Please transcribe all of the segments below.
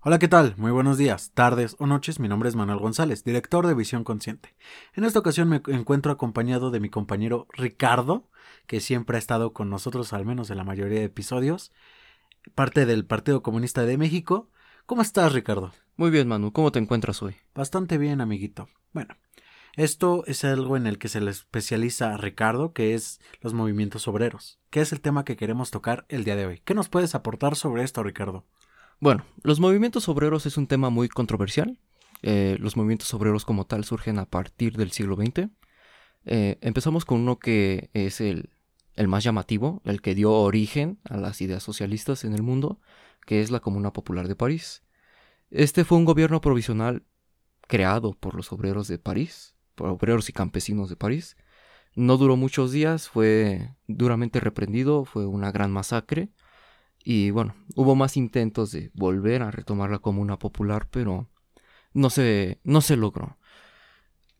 Hola, ¿qué tal? Muy buenos días, tardes o noches. Mi nombre es Manuel González, director de Visión Consciente. En esta ocasión me encuentro acompañado de mi compañero Ricardo, que siempre ha estado con nosotros, al menos en la mayoría de episodios, parte del Partido Comunista de México. ¿Cómo estás, Ricardo? Muy bien, Manu. ¿Cómo te encuentras hoy? Bastante bien, amiguito. Bueno, esto es algo en el que se le especializa a Ricardo, que es los movimientos obreros, que es el tema que queremos tocar el día de hoy. ¿Qué nos puedes aportar sobre esto, Ricardo? Bueno, los movimientos obreros es un tema muy controversial. Eh, los movimientos obreros como tal surgen a partir del siglo XX. Eh, empezamos con uno que es el, el más llamativo, el que dio origen a las ideas socialistas en el mundo, que es la Comuna Popular de París. Este fue un gobierno provisional creado por los obreros de París, por obreros y campesinos de París. No duró muchos días, fue duramente reprendido, fue una gran masacre. Y bueno, hubo más intentos de volver a retomar la comuna popular, pero no se, no se logró.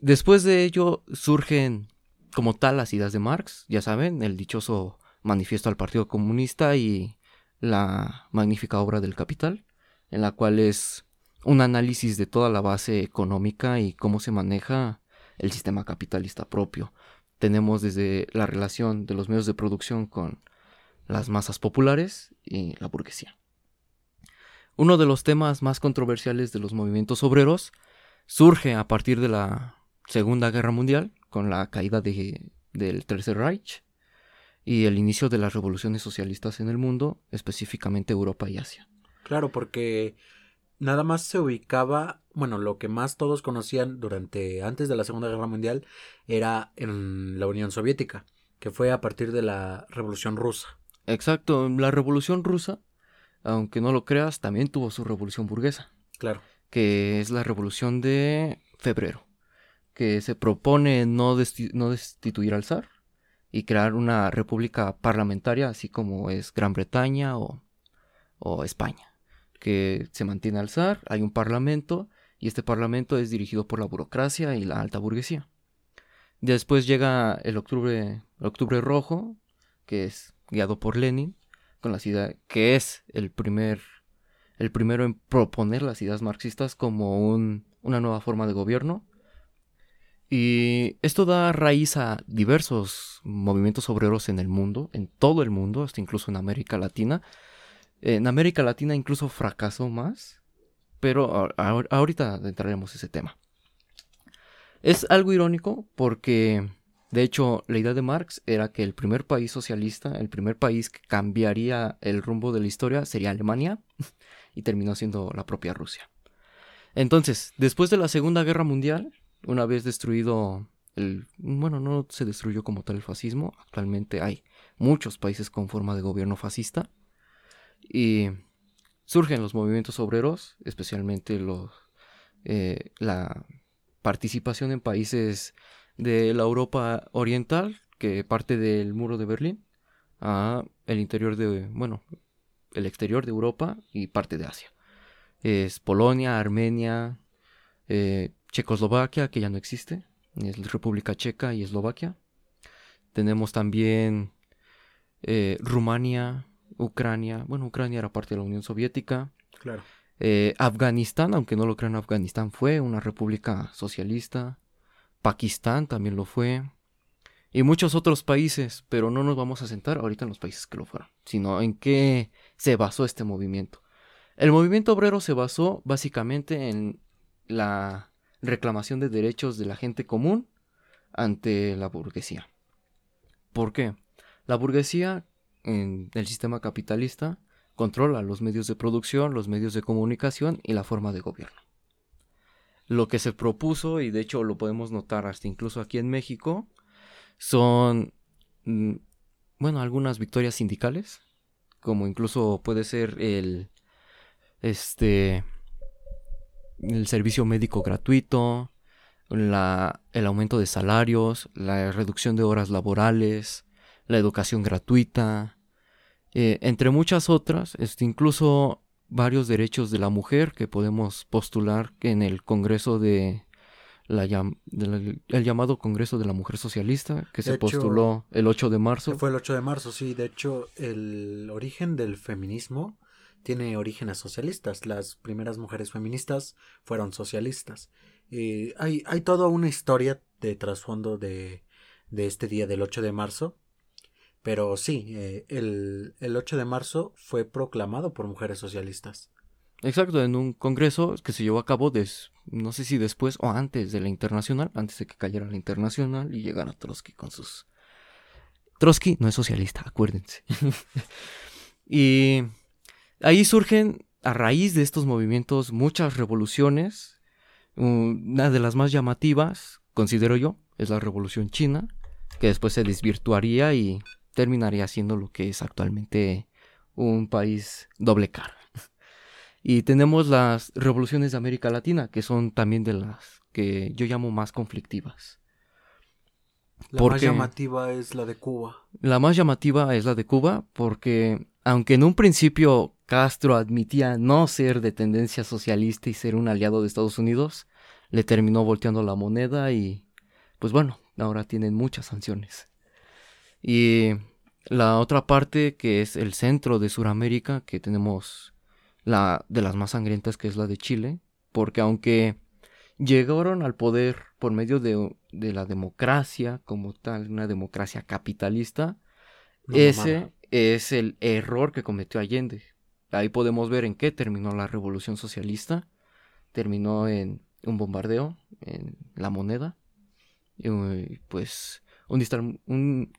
Después de ello surgen como tal las ideas de Marx, ya saben, el dichoso manifiesto al Partido Comunista y la magnífica obra del Capital, en la cual es un análisis de toda la base económica y cómo se maneja el sistema capitalista propio. Tenemos desde la relación de los medios de producción con las masas populares y la burguesía. Uno de los temas más controversiales de los movimientos obreros surge a partir de la Segunda Guerra Mundial, con la caída del Tercer Reich y el inicio de las revoluciones socialistas en el mundo, específicamente Europa y Asia. Claro, porque nada más se ubicaba, bueno, lo que más todos conocían durante antes de la Segunda Guerra Mundial era en la Unión Soviética, que fue a partir de la Revolución Rusa. Exacto, la Revolución Rusa, aunque no lo creas, también tuvo su revolución burguesa. Claro. Que es la Revolución de Febrero, que se propone no, no destituir al zar y crear una república parlamentaria, así como es Gran Bretaña o, o España que se mantiene al zar, hay un parlamento y este parlamento es dirigido por la burocracia y la alta burguesía. Después llega el octubre, octubre rojo, que es guiado por Lenin, con la idea que es el primer el primero en proponer las ideas marxistas como un, una nueva forma de gobierno. Y esto da raíz a diversos movimientos obreros en el mundo, en todo el mundo, hasta incluso en América Latina, en América Latina incluso fracasó más, pero ahorita entraremos ese tema. Es algo irónico porque, de hecho, la idea de Marx era que el primer país socialista, el primer país que cambiaría el rumbo de la historia sería Alemania y terminó siendo la propia Rusia. Entonces, después de la Segunda Guerra Mundial, una vez destruido el... Bueno, no se destruyó como tal el fascismo, actualmente hay muchos países con forma de gobierno fascista, y surgen los movimientos obreros, especialmente los, eh, la participación en países de la Europa Oriental, que parte del muro de Berlín, a el interior de, bueno, el exterior de Europa y parte de Asia. Es Polonia, Armenia, eh, Checoslovaquia, que ya no existe, es República Checa y Eslovaquia. Tenemos también eh, Rumania, Ucrania, bueno, Ucrania era parte de la Unión Soviética. Claro. Eh, Afganistán, aunque no lo crean, Afganistán fue una república socialista. Pakistán también lo fue. Y muchos otros países, pero no nos vamos a sentar ahorita en los países que lo fueron, sino en qué se basó este movimiento. El movimiento obrero se basó básicamente en la reclamación de derechos de la gente común ante la burguesía. ¿Por qué? La burguesía en el sistema capitalista controla los medios de producción, los medios de comunicación y la forma de gobierno. Lo que se propuso, y de hecho lo podemos notar hasta incluso aquí en México, son, mm, bueno, algunas victorias sindicales, como incluso puede ser el, este, el servicio médico gratuito, la, el aumento de salarios, la reducción de horas laborales, la educación gratuita, eh, entre muchas otras, este, incluso varios derechos de la mujer que podemos postular en el Congreso de la, el llamado Congreso de la Mujer Socialista, que se postuló el 8 de marzo. Fue el 8 de marzo, sí. De hecho, el origen del feminismo tiene orígenes socialistas. Las primeras mujeres feministas fueron socialistas. Eh, hay, hay toda una historia de trasfondo de, de este día del 8 de marzo. Pero sí, eh, el, el 8 de marzo fue proclamado por mujeres socialistas. Exacto, en un congreso que se llevó a cabo, des, no sé si después o antes de la internacional, antes de que cayera la internacional y llegara Trotsky con sus... Trotsky no es socialista, acuérdense. y ahí surgen, a raíz de estos movimientos, muchas revoluciones. Una de las más llamativas, considero yo, es la revolución china, que después se desvirtuaría y terminaría siendo lo que es actualmente un país doble cara. Y tenemos las revoluciones de América Latina, que son también de las que yo llamo más conflictivas. La más llamativa es la de Cuba. La más llamativa es la de Cuba porque, aunque en un principio Castro admitía no ser de tendencia socialista y ser un aliado de Estados Unidos, le terminó volteando la moneda y, pues bueno, ahora tienen muchas sanciones. Y la otra parte, que es el centro de Sudamérica, que tenemos la de las más sangrientas que es la de Chile, porque aunque llegaron al poder por medio de, la democracia como tal, una democracia capitalista, ese es el error que cometió Allende. Ahí podemos ver en qué terminó la revolución socialista. Terminó en un bombardeo en la moneda. Y pues un, un,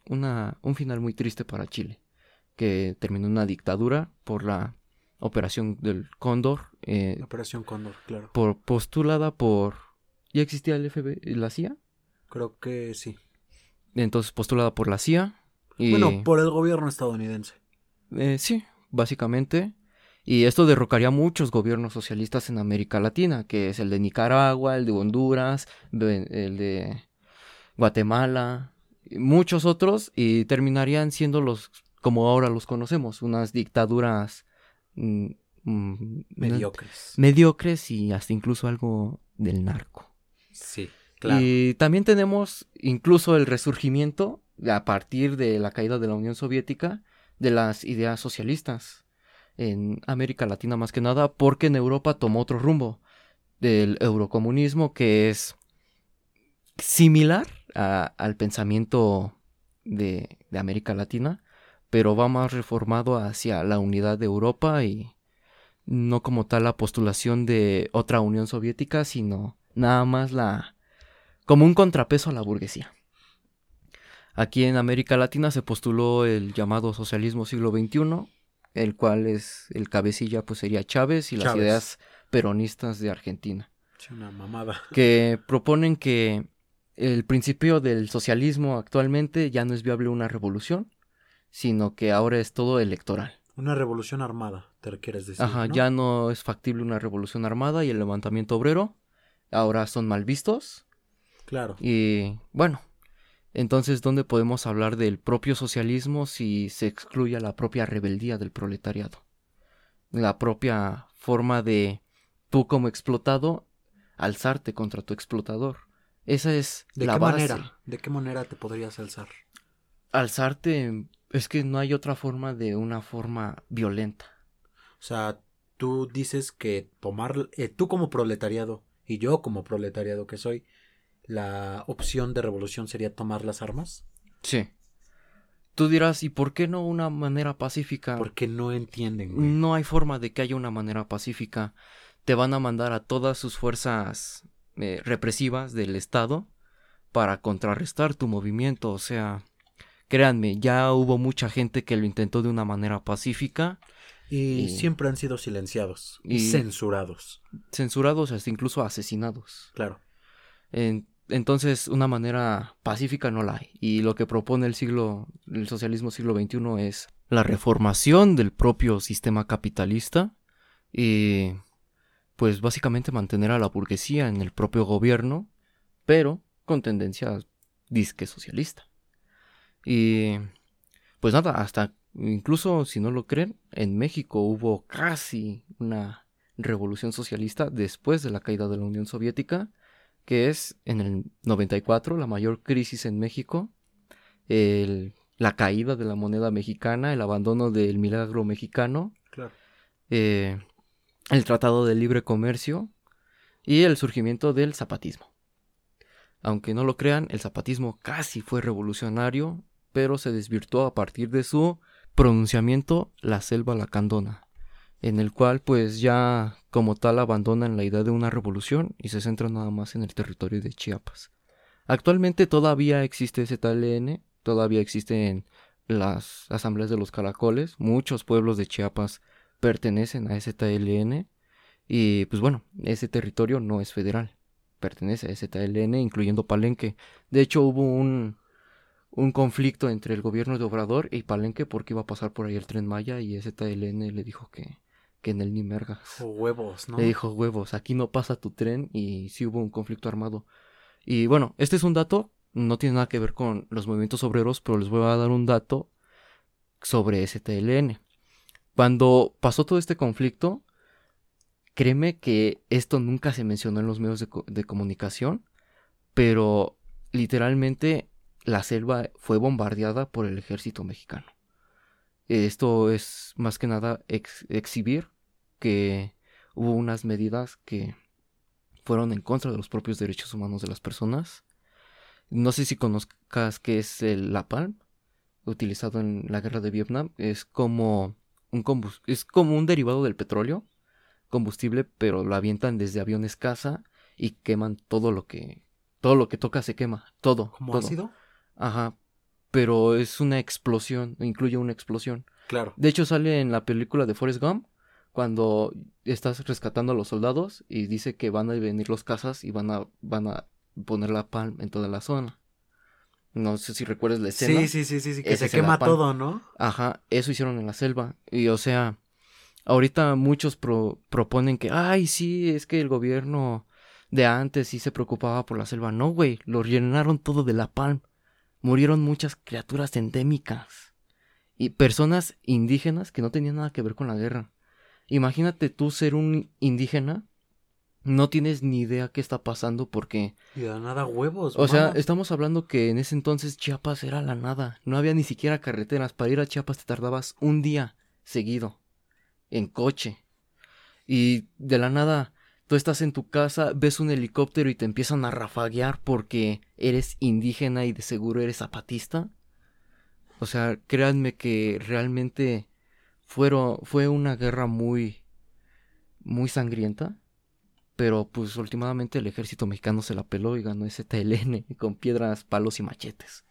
un final muy triste para Chile, que terminó una dictadura por la Operación del Cóndor. Eh, Operación Cóndor, claro. Por, postulada por... ¿Ya existía el FBI, la CIA? Creo que sí. Entonces postulada por la CIA. Y... Bueno, por el gobierno estadounidense. Eh, sí, básicamente. Y esto derrocaría muchos gobiernos socialistas en América Latina, que es el de Nicaragua, el de Honduras, el de Guatemala, muchos otros, y terminarían siendo los, como ahora los conocemos, unas dictaduras Mm, mm, mediocres. mediocres y hasta incluso algo del narco. Sí, claro. Y también tenemos incluso el resurgimiento a partir de la caída de la Unión Soviética de las ideas socialistas en América Latina más que nada porque en Europa tomó otro rumbo del eurocomunismo que es similar al pensamiento de, de América Latina pero va más reformado hacia la unidad de Europa y no como tal la postulación de otra Unión Soviética, sino nada más la como un contrapeso a la burguesía. Aquí en América Latina se postuló el llamado socialismo siglo XXI, el cual es el cabecilla pues sería Chávez y las ideas peronistas de Argentina. Una mamada. Que proponen que el principio del socialismo actualmente ya no es viable una revolución, sino que ahora es todo electoral. Una revolución armada, te quieres decir. Ajá, ya no es factible una revolución armada y el levantamiento obrero ahora son mal vistos. Claro. Y bueno, entonces, ¿dónde podemos hablar del propio socialismo si se excluye la propia rebeldía del proletariado? La propia forma de tú como explotado alzarte contra tu explotador. Esa es ¿De la qué base. manera? ¿De qué manera te podrías alzar? Alzarte es que no hay otra forma de una forma violenta. O sea, tú dices que tomar, eh, tú como proletariado y yo como proletariado que soy, la opción de revolución sería tomar las armas. Sí. Tú dirás, ¿y por qué no una manera pacífica? Porque no entienden. Güey. No hay forma de que haya una manera pacífica. Te van a mandar a todas sus fuerzas eh, represivas del Estado para contrarrestar tu movimiento. O sea, Créanme, ya hubo mucha gente que lo intentó de una manera pacífica. Y, siempre han sido silenciados y, censurados. Censurados hasta incluso asesinados. Claro. entonces, una manera pacífica no la hay. Y lo que propone el siglo, el socialismo siglo XXI es la reformación del propio sistema capitalista y pues básicamente mantener a la burguesía en el propio gobierno, pero con tendencia disque socialista. Y pues nada, hasta incluso si no lo creen, en México hubo casi una revolución socialista después de la caída de la Unión Soviética, que es en el 94 la mayor crisis en México, la caída de la moneda mexicana, el abandono del milagro mexicano. Claro. eh, el Tratado de Libre Comercio y el surgimiento del zapatismo. Aunque no lo crean, el zapatismo casi fue revolucionario, pero se desvirtuó a partir de su pronunciamiento La Selva Lacandona, en el cual pues ya como tal abandonan la idea de una revolución y se centran nada más en el territorio de Chiapas. Actualmente todavía existe ZLN, todavía existen las asambleas de los caracoles, muchos pueblos de Chiapas pertenecen a ZLN y pues bueno, ese territorio no es federal, pertenece a ZLN incluyendo Palenque. De hecho hubo un, un conflicto entre el gobierno de Obrador y Palenque porque iba a pasar por ahí el tren Maya y ZLN le dijo que, que en el ni mergas. huevos, ¿no? Le dijo huevos, aquí no pasa tu tren y sí hubo un conflicto armado. Y bueno, este es un dato, no tiene nada que ver con los movimientos obreros, pero les voy a dar un dato sobre STLN. Cuando pasó todo este conflicto, créeme que esto nunca se mencionó en los medios de, comunicación, pero literalmente la selva fue bombardeada por el ejército mexicano. Esto es más que nada exhibir que hubo unas medidas que fueron en contra de los propios derechos humanos de las personas. No sé si conozcas qué es el Palm, utilizado en la guerra de Vietnam. Es como un es como un derivado del petróleo, combustible, pero lo avientan desde aviones caza y queman todo lo que todo lo que toca se quema, todo. ¿Como ácido? Ajá. Pero es una explosión, incluye una explosión. Claro. De hecho sale en la película de Forrest Gump cuando estás rescatando a los soldados y dice que van a venir los cazas y van a, van a poner la palm en toda la zona. No sé si recuerdas la escena. Sí, sí, sí, sí, sí que se quema todo, ¿no? Ajá, eso hicieron en la selva. Y o sea, ahorita muchos proponen que, ay, sí, es que el gobierno de antes sí se preocupaba por la selva. No, güey, lo llenaron todo de la palm. Murieron muchas criaturas endémicas. Y personas indígenas que no tenían nada que ver con la guerra. Imagínate tú ser un indígena, no tienes ni idea qué está pasando porque... Y de nada huevos. O sea, estamos hablando que en ese entonces Chiapas era la nada. No había ni siquiera carreteras. Para ir a Chiapas te tardabas un día seguido. En coche. Y de la nada, tú estás en tu casa, ves un helicóptero y te empiezan a rafaguear porque eres indígena y de seguro eres zapatista. O sea, créanme que realmente fueron, fue una guerra muy, muy sangrienta. Pero pues últimamente el ejército mexicano se la peló y ganó ese TLN con piedras, palos y machetes.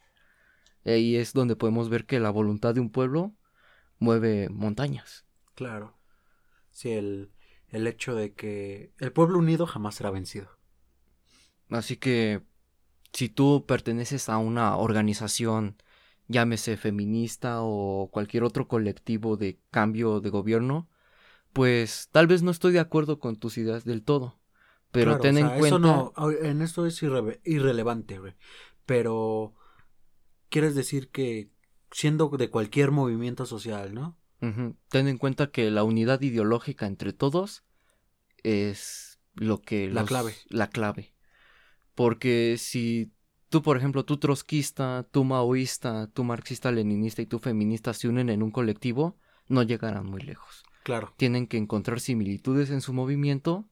Ahí es donde podemos ver que la voluntad de un pueblo mueve montañas. Claro. Sí, el, el hecho de que el pueblo unido jamás será vencido. Así que si tú perteneces a una organización llámese feminista o cualquier otro colectivo de cambio de gobierno, pues tal vez no estoy de acuerdo con tus ideas del todo. Pero ten en cuenta. Eso no, en esto es irrelevante, güey. Pero quieres decir que siendo de cualquier movimiento social, ¿no? Ten en cuenta que la unidad ideológica entre todos es lo que... La clave. La clave. Porque si tú, por ejemplo, tú trotskista, tú maoísta, tú marxista-leninista y tú feminista se unen en un colectivo, no llegarán muy lejos. Claro. Tienen que encontrar similitudes en su movimiento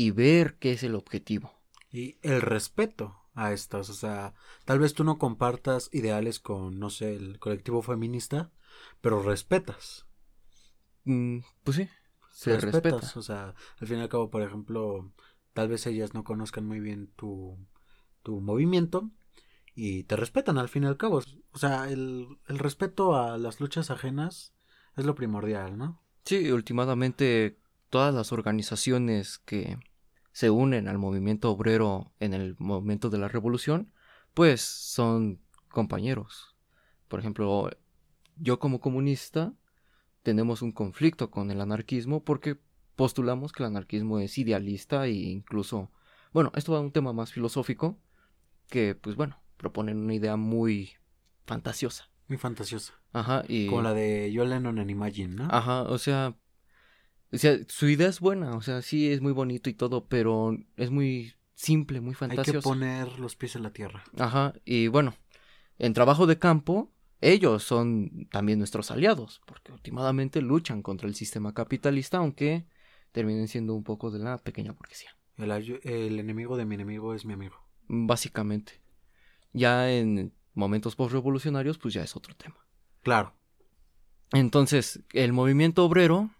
y ver qué es el objetivo. Y el respeto a estas, o sea, tal vez tú no compartas ideales con, no sé, el colectivo feminista, pero respetas. Mm, pues sí, se respetas. O sea, al fin y al cabo, por ejemplo, tal vez ellas no conozcan muy bien tu tu movimiento y te respetan al fin y al cabo. O sea, el, el respeto a las luchas ajenas es lo primordial, ¿no? Sí, últimamente todas las organizaciones que se unen al movimiento obrero en el momento de la revolución, pues son compañeros. Por ejemplo, yo como comunista tenemos un conflicto con el anarquismo porque postulamos que el anarquismo es idealista e incluso, bueno, esto va a un tema más filosófico, que, pues bueno, proponen una idea muy fantasiosa. Muy fantasiosa. Ajá, y... Como la de John Lennon en Imagine, ¿no? Ajá, o sea, o sea, su idea es buena, o sea, sí es muy bonito y todo, pero es muy simple, muy fantasioso. Hay que poner los pies en la tierra. Ajá, y bueno, en trabajo de campo, ellos son también nuestros aliados, porque últimamente luchan contra el sistema capitalista, aunque terminen siendo un poco de la pequeña burguesía. El, enemigo de mi enemigo es mi amigo. Básicamente. Ya en momentos postrevolucionarios, pues ya es otro tema. Claro. Entonces, el movimiento obrero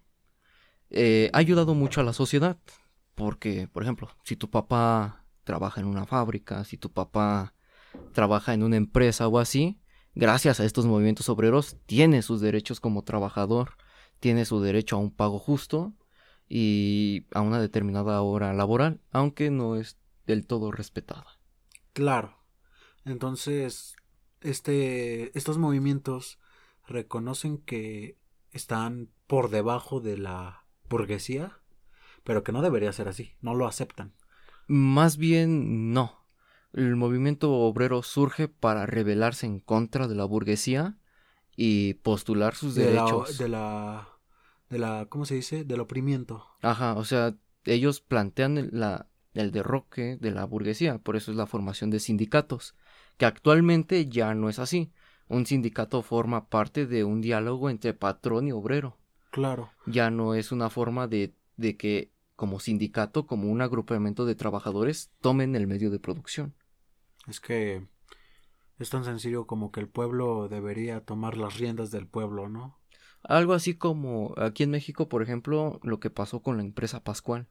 eh, ha ayudado mucho a la sociedad. Porque, por ejemplo, si tu papá trabaja en una fábrica, si tu papá trabaja en una empresa o así, gracias a estos movimientos obreros, tiene sus derechos como trabajador, tiene su derecho a un pago justo y a una determinada hora laboral, aunque no es del todo respetada. Claro. Entonces, este, estos movimientos reconocen que están por debajo de la burguesía, pero que no debería ser así, no lo aceptan. Más bien no. El movimiento obrero surge para rebelarse en contra de la burguesía y postular sus De la, derechos. de la, de la, ¿cómo se dice? Del oprimimiento. Ajá, o sea, ellos plantean el, la, el derroque de la burguesía, por eso es la formación de sindicatos, que actualmente ya no es así. Un sindicato forma parte de un diálogo entre patrón y obrero. Claro. Ya no es una forma de, de que como sindicato, como un agrupamiento de trabajadores, tomen el medio de producción. Es que es tan sencillo como que el pueblo debería tomar las riendas del pueblo, ¿no? Algo así como aquí en México, por ejemplo, lo que pasó con la empresa Pascual.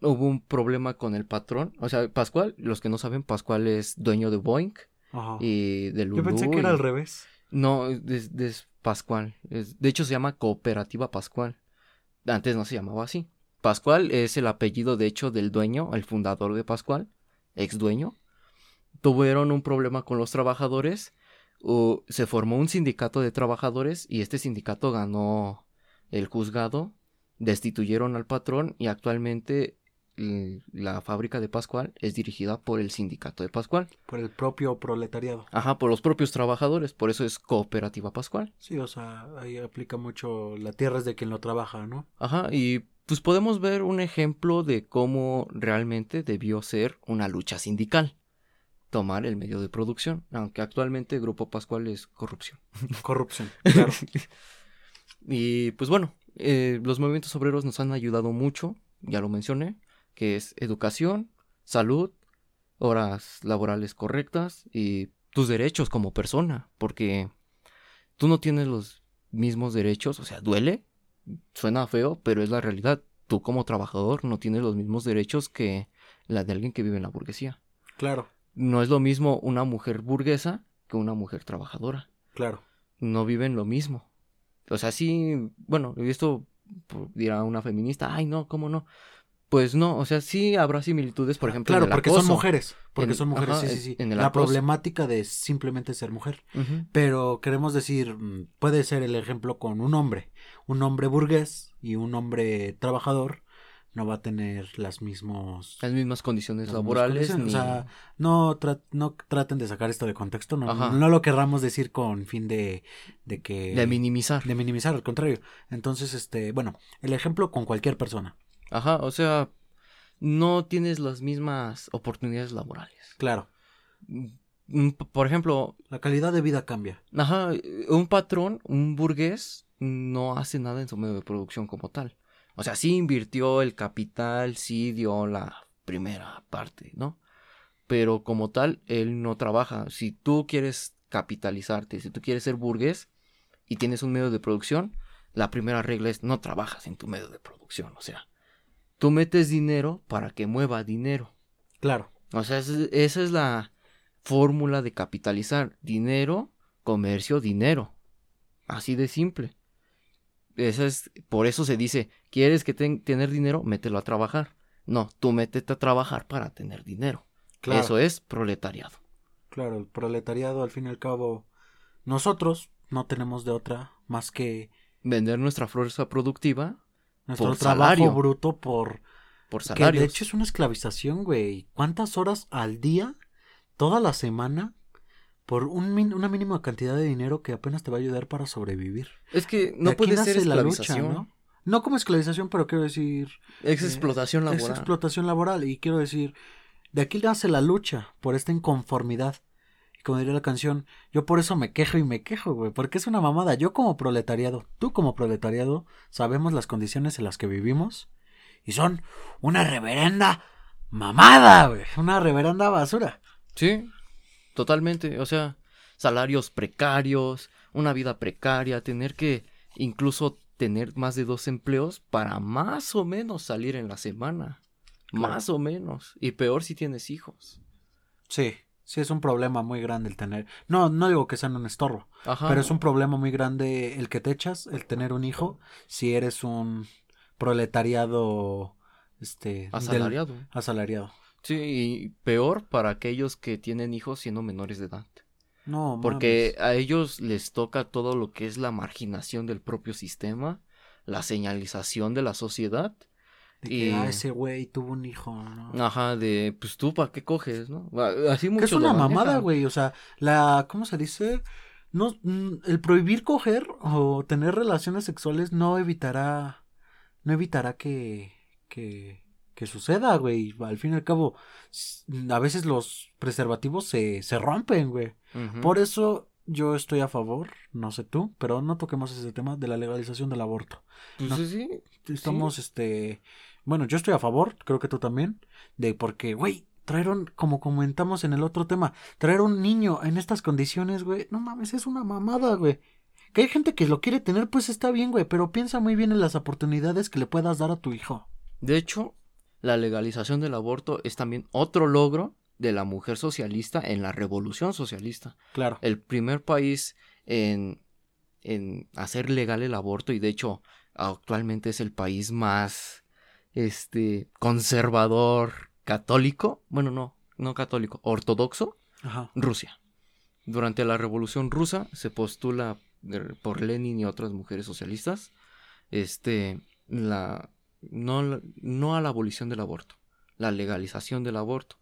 Hubo un problema con el patrón. O sea, Pascual, los que no saben, Pascual es dueño de Boeing Ajá. y de Lulú. Yo pensé que era y- al revés. No, es, es Pascual. De hecho, se llama Cooperativa Pascual. Antes no se llamaba así. Pascual es el apellido, de hecho, del dueño, el fundador de Pascual, ex dueño. Tuvieron un problema con los trabajadores. se formó un sindicato de trabajadores y este sindicato ganó el juzgado. Destituyeron al patrón y actualmente la fábrica de Pascual es dirigida por el sindicato de Pascual. Por el propio proletariado. Ajá, por los propios trabajadores. Por eso es Cooperativa Pascual. Sí, o sea, ahí aplica mucho la tierra es de quien lo trabaja, ¿no? Ajá, y pues podemos ver un ejemplo de cómo realmente debió ser una lucha sindical. Tomar el medio de producción, aunque actualmente Grupo Pascual es corrupción. Corrupción, claro. Y pues bueno, eh, los movimientos obreros nos han ayudado mucho, ya lo mencioné, que es educación, salud, horas laborales correctas y tus derechos como persona, porque tú no tienes los mismos derechos, o sea, duele, suena feo, pero es la realidad. Tú como trabajador no tienes los mismos derechos que la de alguien que vive en la burguesía. claro, No es lo mismo una mujer burguesa que una mujer trabajadora claro. no viven lo mismo. O sea, sí, bueno, esto pues, dirá una feminista, ay, no, ¿cómo no? Pues no, o sea, sí habrá similitudes, por ejemplo, Claro, en el porque son mujeres. Porque En- son mujeres, ajá, sí, sí, sí. en La acoso. problemática de simplemente ser mujer. Pero queremos decir, mm, puede ser el ejemplo con un hombre. Un hombre burgués y un hombre trabajador no va a tener las mismos Las mismas condiciones las mismas laborales. condiciones. ni- O sea, no, tra- no traten de sacar esto de contexto. No, no lo querramos decir con fin de, de que... de minimizar. de minimizar, al contrario. Entonces, este, bueno, el ejemplo con cualquier persona. Ajá, o sea, no tienes las mismas oportunidades laborales. Claro, Mm, Por ejemplo, la calidad de vida cambia. Ajá, un patrón, un burgués, no hace nada en su medio de producción como tal. O sea, sí invirtió el capital, sí dio la primera parte, ¿no? Pero como tal, él no trabaja. Si tú quieres capitalizarte, si tú quieres ser burgués y tienes un medio de producción, la primera regla es no trabajas en tu medio de producción. O sea, tú metes dinero para que mueva dinero. Claro, O sea, es- esa es la fórmula de capitalizar. Dinero, comercio, dinero. Así de simple. Esa es, por eso se dice, ¿quieres que ten- tener dinero? Mételo a trabajar. No, tú métete a trabajar para tener dinero. claro. Eso es proletariado. Claro, el proletariado, al fin y al cabo, nosotros no tenemos de otra más que Vender nuestra fuerza productiva nuestro Por trabajo salario. bruto por... por Que salarios. de hecho es una esclavización, güey. ¿Cuántas horas al día, toda la semana, por un min- una mínima cantidad de dinero que apenas te va a ayudar para sobrevivir? Es que De no aquí puede ser la lucha, esclavización. ¿no? No como esclavización, pero quiero decir... Es Eh, explotación Es laboral. explotación laboral y quiero decir, de aquí nace la lucha por esta inconformidad. Como diría la canción, yo por eso me quejo y me quejo, güey, porque es una mamada. Yo como proletariado, tú como proletariado, sabemos las condiciones en las que vivimos y son una reverenda mamada, güey, una reverenda basura. Sí, totalmente, o sea, salarios precarios, una vida precaria, tener que incluso tener más de dos empleos para más o menos salir en la semana. Más o menos. Y peor si tienes hijos. Sí, sí es un problema muy grande el tener. No, no digo que sea un estorbo, Ajá. pero es un problema muy grande el que te echas, el tener un hijo, si eres un proletariado, este, del- asalariado. asalariado. Sí, y peor para aquellos que tienen hijos siendo menores de edad. No, Porque mames. a ellos les toca todo lo que es la marginación del propio sistema, la señalización de la sociedad. De que, y- ah, ese güey tuvo un hijo, ¿no? Ajá, de pues tú para qué coges, ¿no? Así Que muchos es una mamada, güey. O sea, la. ¿Cómo se dice? No, mm, el prohibir coger o tener relaciones sexuales no evitará. No evitará que. que. que suceda, güey. Al fin y al cabo, a veces los preservativos se, se rompen, güey. Por eso yo estoy a favor, no sé tú, pero no toquemos ese tema de la legalización del aborto. Pues no. sí, sí. Estamos, este, bueno, yo estoy a favor, creo que tú también, de porque, güey, traer como comentamos en el otro tema, traer un niño en estas condiciones, güey, no mames, es una mamada, güey. Que hay gente que lo quiere tener, pues está bien, güey, pero piensa muy bien en las oportunidades que le puedas dar a tu hijo. De hecho, la legalización del aborto es también otro logro de la mujer socialista en la revolución socialista. Claro. El primer país en, en hacer legal el aborto y de hecho actualmente es el país más este conservador católico, bueno, no, no católico, ortodoxo, Ajá. Rusia. Durante la Revolución Rusa se postula de- por Lenin y otras mujeres socialistas este la no, no a la abolición del aborto, la legalización del aborto.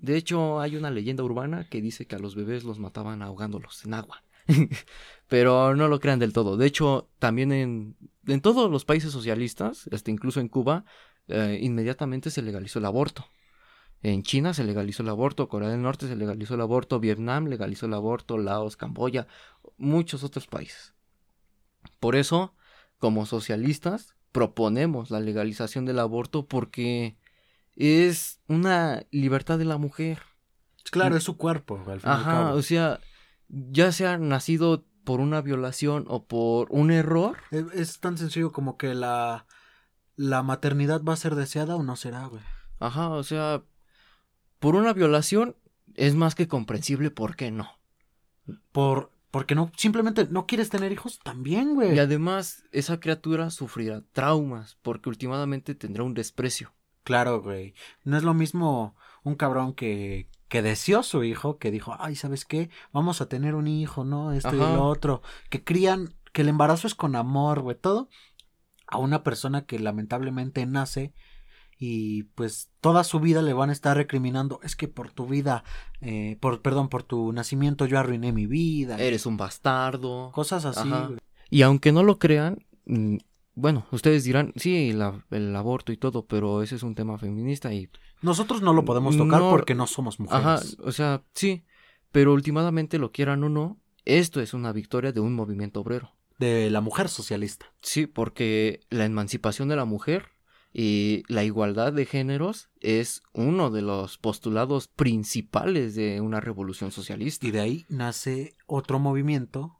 De hecho, hay una leyenda urbana que dice que a los bebés los mataban ahogándolos en agua. Pero no lo crean del todo. De hecho, también en, en todos los países socialistas, hasta incluso en Cuba, eh, inmediatamente se legalizó el aborto. En China se legalizó el aborto, Corea del Norte se legalizó el aborto, Vietnam legalizó el aborto, Laos, Camboya, muchos otros países. Por eso, como socialistas, proponemos la legalización del aborto porque es una libertad de la mujer. Claro, es su cuerpo, al fin y al Ajá, cabo. o sea, ya sea nacido por una violación o por un error, Es, es tan sencillo como que la, la maternidad va a ser deseada o no será, güey. ajá, o sea, por una violación es más que comprensible, ¿por qué no? Por, porque no, simplemente no quieres tener hijos también, güey. Y además, esa criatura sufrirá traumas porque últimamente tendrá un desprecio. Claro, güey. No es lo mismo un cabrón que, que deseó su hijo, que dijo, ay, ¿sabes qué? Vamos a tener un hijo, ¿no? Esto y lo otro. Que crían, que el embarazo es con amor, güey, todo. A una persona que lamentablemente nace y pues toda su vida le van a estar recriminando, es que por tu vida, eh, por, perdón, por tu nacimiento yo arruiné mi vida. Eres un bastardo. Cosas así, Ajá. Y aunque no lo crean, mm, bueno, ustedes dirán, sí, la- el aborto y todo, pero ese es un tema feminista y Nosotros no lo podemos tocar No- porque no somos mujeres. Ajá, o sea, sí, pero últimamente lo quieran o no, esto es una victoria de un movimiento obrero. De la mujer socialista. Sí, porque la emancipación de la mujer y la igualdad de géneros es uno de los postulados principales de una revolución socialista. Y de ahí nace otro movimiento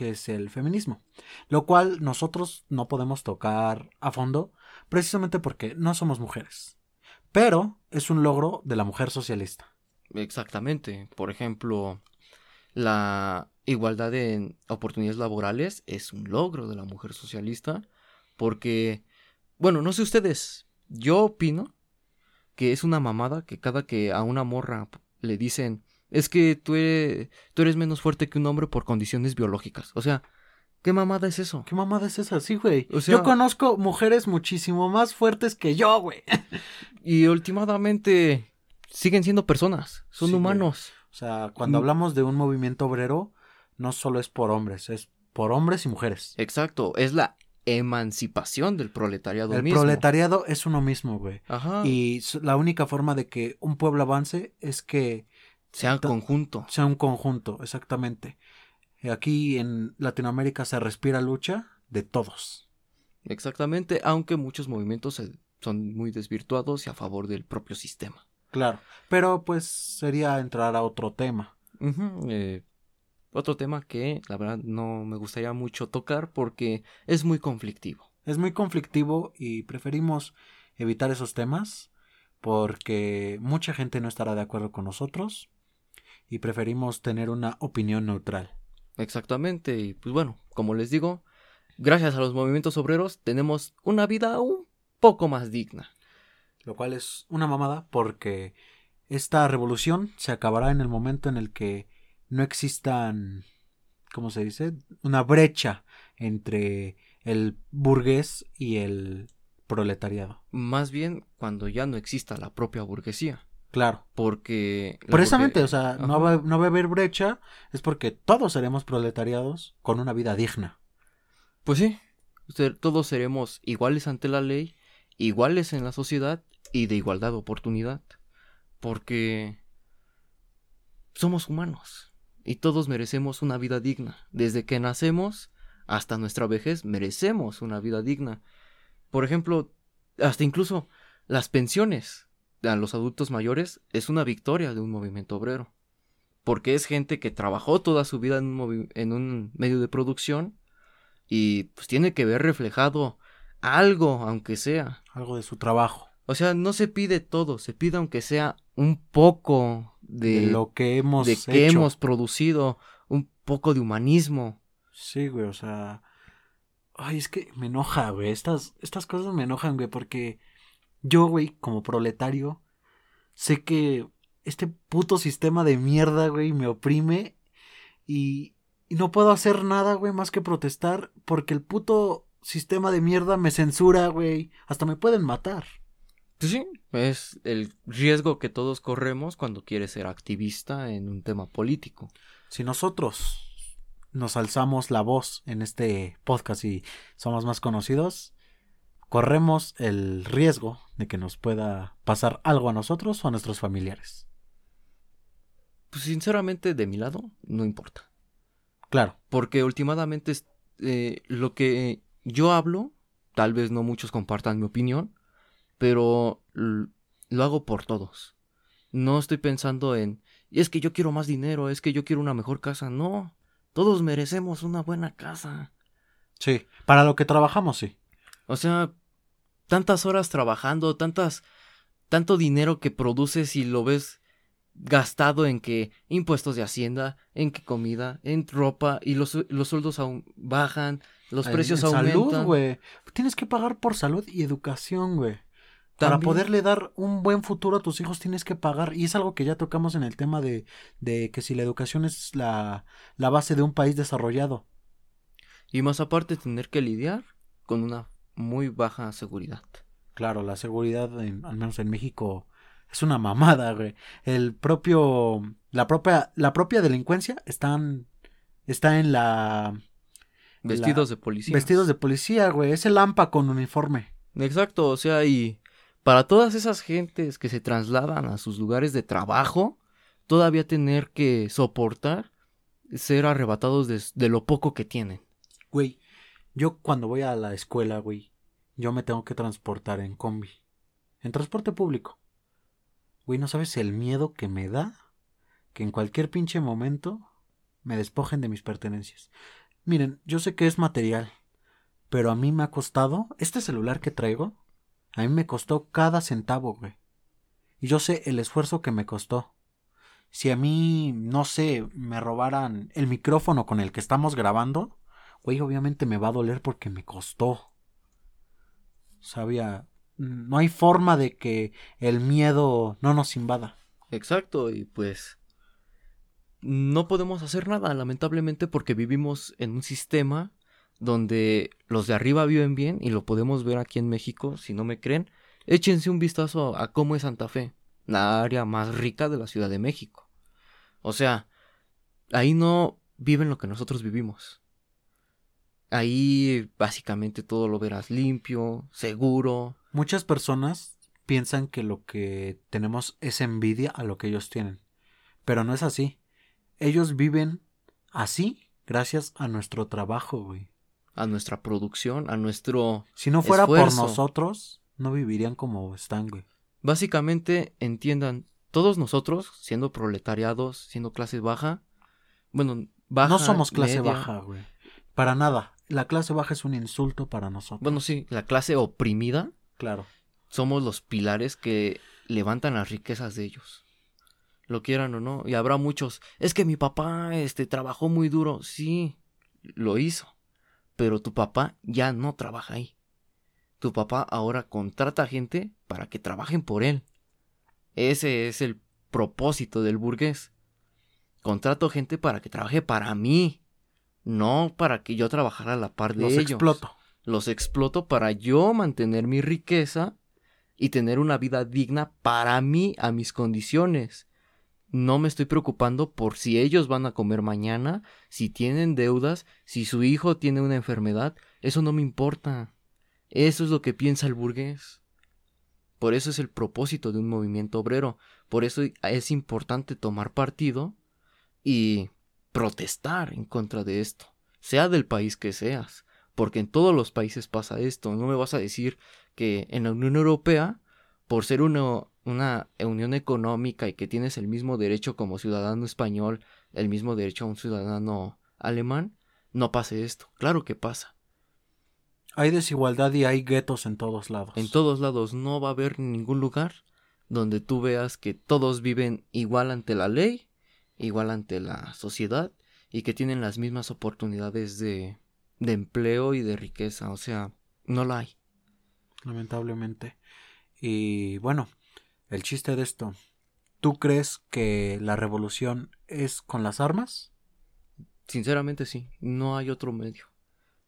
que es el feminismo, lo cual nosotros no podemos tocar a fondo precisamente porque no somos mujeres. Pero es un logro de la mujer socialista. Exactamente. Por ejemplo, la igualdad en oportunidades laborales es un logro de la mujer socialista porque, bueno, no sé ustedes, yo opino que es una mamada que cada que a una morra le dicen es que tú eres, tú eres menos fuerte que un hombre por condiciones biológicas. O sea, ¿qué mamada es eso? ¿Qué mamada es esa? Sí, güey. O sea- Yo conozco mujeres muchísimo más fuertes que yo, güey. Y últimamente siguen siendo personas, son Sí, güey. humanos. O sea, cuando Mm. hablamos de un movimiento obrero, no solo es por hombres, es por hombres y mujeres. Exacto, es la emancipación del proletariado El mismo. proletariado es uno mismo, güey. Ajá. Y la única forma de que un pueblo avance es que Sea conjunto. Sea un conjunto, exactamente. Aquí en Latinoamérica se respira lucha de todos. Exactamente, aunque muchos movimientos son muy desvirtuados y a favor del propio sistema. Claro, pero pues sería entrar a otro tema. eh, otro tema que la verdad no me gustaría mucho tocar porque es muy conflictivo. Es muy conflictivo y preferimos evitar esos temas porque mucha gente no estará de acuerdo con nosotros y preferimos tener una opinión neutral. Exactamente, y pues bueno, como les digo, gracias a los movimientos obreros tenemos una vida un poco más digna. Lo cual es una mamada porque esta revolución se acabará en el momento en el que no existan, ¿cómo se dice? Una brecha entre el burgués y el proletariado. Más bien cuando ya no exista la propia burguesía. Claro. Porque... Precisamente, o sea, no va, no va, a haber brecha, es porque todos seremos proletariados con una vida digna. Pues sí, todos seremos iguales ante la ley, iguales en la sociedad y de igualdad de oportunidad. Porque somos humanos y todos merecemos una vida digna. Desde que nacemos hasta nuestra vejez merecemos una vida digna. Por ejemplo, hasta incluso las pensiones a los adultos mayores es una victoria de un movimiento obrero. Porque es gente que trabajó toda su vida en un, en un medio de producción y pues tiene que ver reflejado algo, aunque sea. Algo de su trabajo. O sea, no se pide todo, se pide aunque sea un poco de, lo que hemos de que hemos producido, un poco de humanismo. Sí, güey, o sea, ay, es que me enoja, güey, estas estas cosas me enojan, güey, porque yo, güey, como proletario, sé que este puto sistema de mierda, güey, me oprime y, y no puedo hacer nada, güey, más que protestar porque el puto sistema de mierda me censura, güey. Hasta me pueden matar. Pues sí, es el riesgo que todos corremos cuando quieres ser activista en un tema político. Si nosotros nos alzamos la voz en este podcast y somos más conocidos, corremos el riesgo de que nos pueda pasar algo a nosotros o a nuestros familiares. Pues sinceramente, de mi lado, no importa. Claro. Porque últimamente eh, lo que yo hablo, tal vez no muchos compartan mi opinión, pero lo hago por todos. No estoy pensando en, es que yo quiero más dinero, es que yo quiero una mejor casa. No, todos merecemos una buena casa. Sí, para lo que trabajamos, sí. O sea, tantas horas trabajando, tantas, tanto dinero que produces y lo ves gastado en que impuestos de hacienda, en que comida, en ropa y los, los sueldos aún bajan, los precios aumentan. Salud, güey. Tienes que pagar por salud y educación, güey. Para poderle dar un buen futuro a tus hijos tienes que pagar. Y es algo que ya tocamos en el tema de, de que si la educación es la, la base de un país desarrollado. Y más aparte tener que lidiar con una muy baja seguridad. Claro, la seguridad, al menos en México, es una mamada, güey. El propio, la propia, la propia delincuencia están, está en la... Vestidos de policía. Vestidos de policía, güey. Es el AMPA con uniforme. Exacto, o sea, y para todas esas gentes que se trasladan a sus lugares de trabajo, todavía tener que soportar ser arrebatados de, lo poco que tienen. Güey, yo cuando voy a la escuela, güey, yo me tengo que transportar en combi. En transporte público. Güey, ¿no sabes el miedo que me da? Que en cualquier pinche momento me despojen de mis pertenencias. Miren, yo sé que es material, pero a mí me ha costado, este celular que traigo, a mí me costó cada centavo, güey. Y yo sé el esfuerzo que me costó. Si a mí, no sé, me robaran el micrófono con el que estamos grabando, güey, obviamente me va a doler porque me costó. Sabía, no hay forma de que el miedo no nos invada. Exacto, y pues no podemos hacer nada, lamentablemente, porque vivimos en un sistema donde los de arriba viven bien y lo podemos ver aquí en México, si no me creen, échense un vistazo a cómo es Santa Fe, la área más rica de la Ciudad de México. O sea, ahí no viven lo que nosotros vivimos. Ahí básicamente todo lo verás limpio, seguro. Muchas personas piensan que lo que tenemos es envidia a lo que ellos tienen. Pero no es así. Ellos viven así gracias a nuestro trabajo, güey. A nuestra producción, a nuestro... Si no fuera por nosotros, no vivirían como están, güey. Básicamente, entiendan, todos nosotros, siendo proletariados, siendo clase baja, bueno, baja... no somos clase media, baja, güey. Para nada. La clase baja es un insulto para nosotros. Bueno, sí, la clase oprimida, claro. somos los pilares que levantan las riquezas de ellos. Lo quieran o no. Y habrá muchos. Es que mi papá este, trabajó muy duro. Sí, lo hizo. Pero tu papá ya no trabaja ahí. Tu papá ahora contrata gente para que trabajen por él. Ese es el propósito del burgués. Contrato gente para que trabaje para mí. No para que yo trabajara a la par de Los ellos exploto. los exploto para yo mantener mi riqueza y tener una vida digna para mí, a mis condiciones. No me estoy preocupando por si ellos van a comer mañana, si tienen deudas, si su hijo tiene una enfermedad, eso no me importa. Eso es lo que piensa el burgués. Por eso es el propósito de un movimiento obrero. Por eso es importante tomar partido y protestar en contra de esto, sea del país que seas, porque en todos los países pasa esto. No me vas a decir que en la Unión Europea, por ser una, una unión económica y que tienes el mismo derecho como ciudadano español, el mismo derecho a un ciudadano alemán, no pase esto. Claro que pasa. Hay desigualdad y hay guetos en todos lados. En todos lados no va a haber ningún lugar donde tú veas que todos viven igual ante la ley, igual ante la sociedad y que tienen las mismas oportunidades de, de empleo y de riqueza. O sea, no la hay. Lamentablemente. Y bueno, el chiste de esto. ¿Tú crees que la revolución es con las armas? Sinceramente sí, no hay otro medio.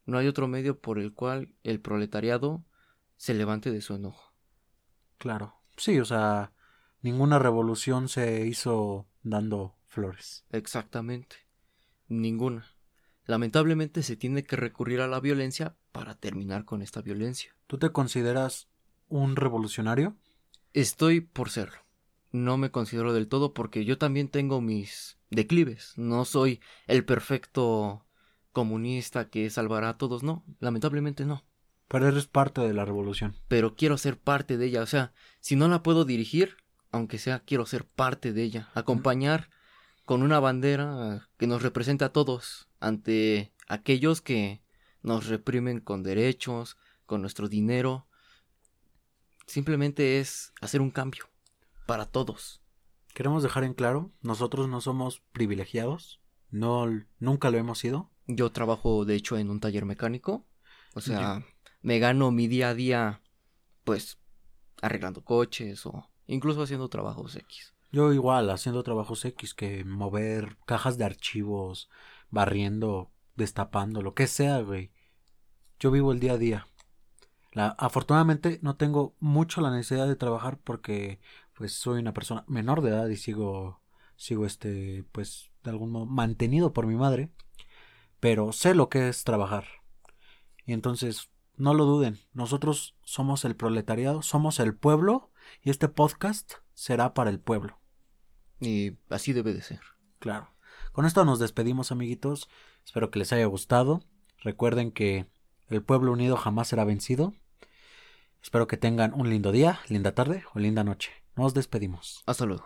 No hay otro medio por el cual el proletariado se levante de su enojo. Claro. Sí, o sea, ninguna revolución se hizo dando flores. Exactamente. Ninguna. Lamentablemente se tiene que recurrir a la violencia para terminar con esta violencia. ¿Tú te consideras un revolucionario? Estoy por serlo. No me considero del todo porque yo también tengo mis declives. No soy el perfecto comunista que salvará a todos, no. Lamentablemente no. Pero eres parte de la revolución. Pero quiero ser parte de ella. O sea, si no la puedo dirigir, aunque sea, quiero ser parte de ella. Acompañar con una bandera que nos represente a todos ante aquellos que nos reprimen con derechos, con nuestro dinero. Simplemente es hacer un cambio para todos. Queremos dejar en claro, nosotros no somos privilegiados, no nunca lo hemos sido. Yo trabajo de hecho en un taller mecánico, o sea, me gano mi día a día pues arreglando coches o incluso haciendo trabajos X. Yo igual, haciendo trabajos X que mover cajas de archivos, barriendo, destapando, lo que sea, güey. Yo vivo el día a día. La, afortunadamente no tengo mucho la necesidad de trabajar porque pues soy una persona menor de edad y sigo sigo este pues de algún modo mantenido por mi madre, pero sé lo que es trabajar. Y entonces no lo duden, nosotros somos el proletariado, somos el pueblo y este podcast será para el pueblo. Y así debe de ser. Claro. Con esto nos despedimos, amiguitos. Espero que les haya gustado. Recuerden que el pueblo unido jamás será vencido. Espero que tengan un lindo día, linda tarde o linda noche. Nos despedimos. Hasta luego.